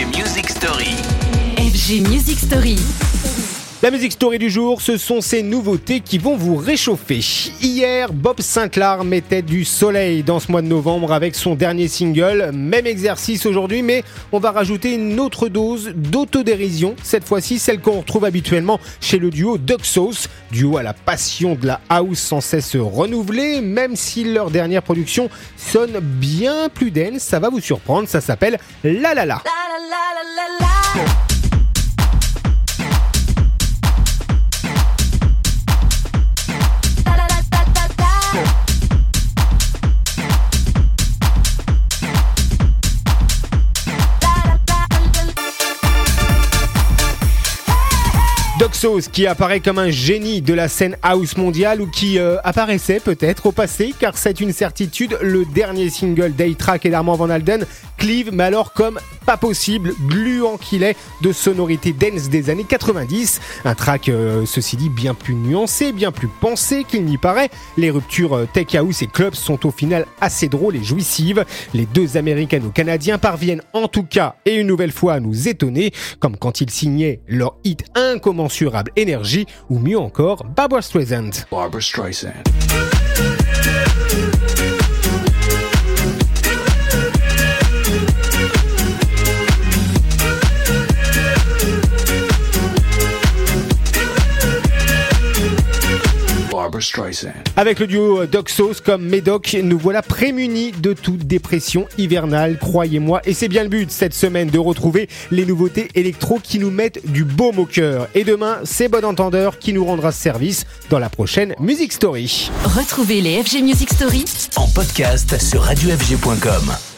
FG Music Story. FG Music Story. La musique story du jour, ce sont ces nouveautés qui vont vous réchauffer. Hier, Bob Sinclair mettait du soleil dans ce mois de novembre avec son dernier single. Même exercice aujourd'hui, mais on va rajouter une autre dose d'autodérision. Cette fois-ci, celle qu'on retrouve habituellement chez le duo Duck Sauce. Duo à la passion de la house sans cesse renouvelée, même si leur dernière production sonne bien plus dense. Ça va vous surprendre, ça s'appelle La La La. Qui apparaît comme un génie de la scène house mondiale ou qui euh, apparaissait peut-être au passé car c'est une certitude le dernier single d'A-Track et d'Armand Van Alden clive mais alors comme pas possible gluant qu'il est de sonorité dance des années 90 un track euh, ceci dit bien plus nuancé bien plus pensé qu'il n'y paraît les ruptures tech house et clubs sont au final assez drôles et jouissives les deux américano-canadiens parviennent en tout cas et une nouvelle fois à nous étonner comme quand ils signaient leur hit incommensurable énergie ou mieux encore Barbara Streisand. Barbara Streisand. Avec le duo Doxos comme Médoc, nous voilà prémunis de toute dépression hivernale, croyez-moi. Et c'est bien le but cette semaine de retrouver les nouveautés électro qui nous mettent du baume au cœur. Et demain, c'est Bon Entendeur qui nous rendra service dans la prochaine Music Story. Retrouvez les FG Music Story En podcast sur radiofg.com.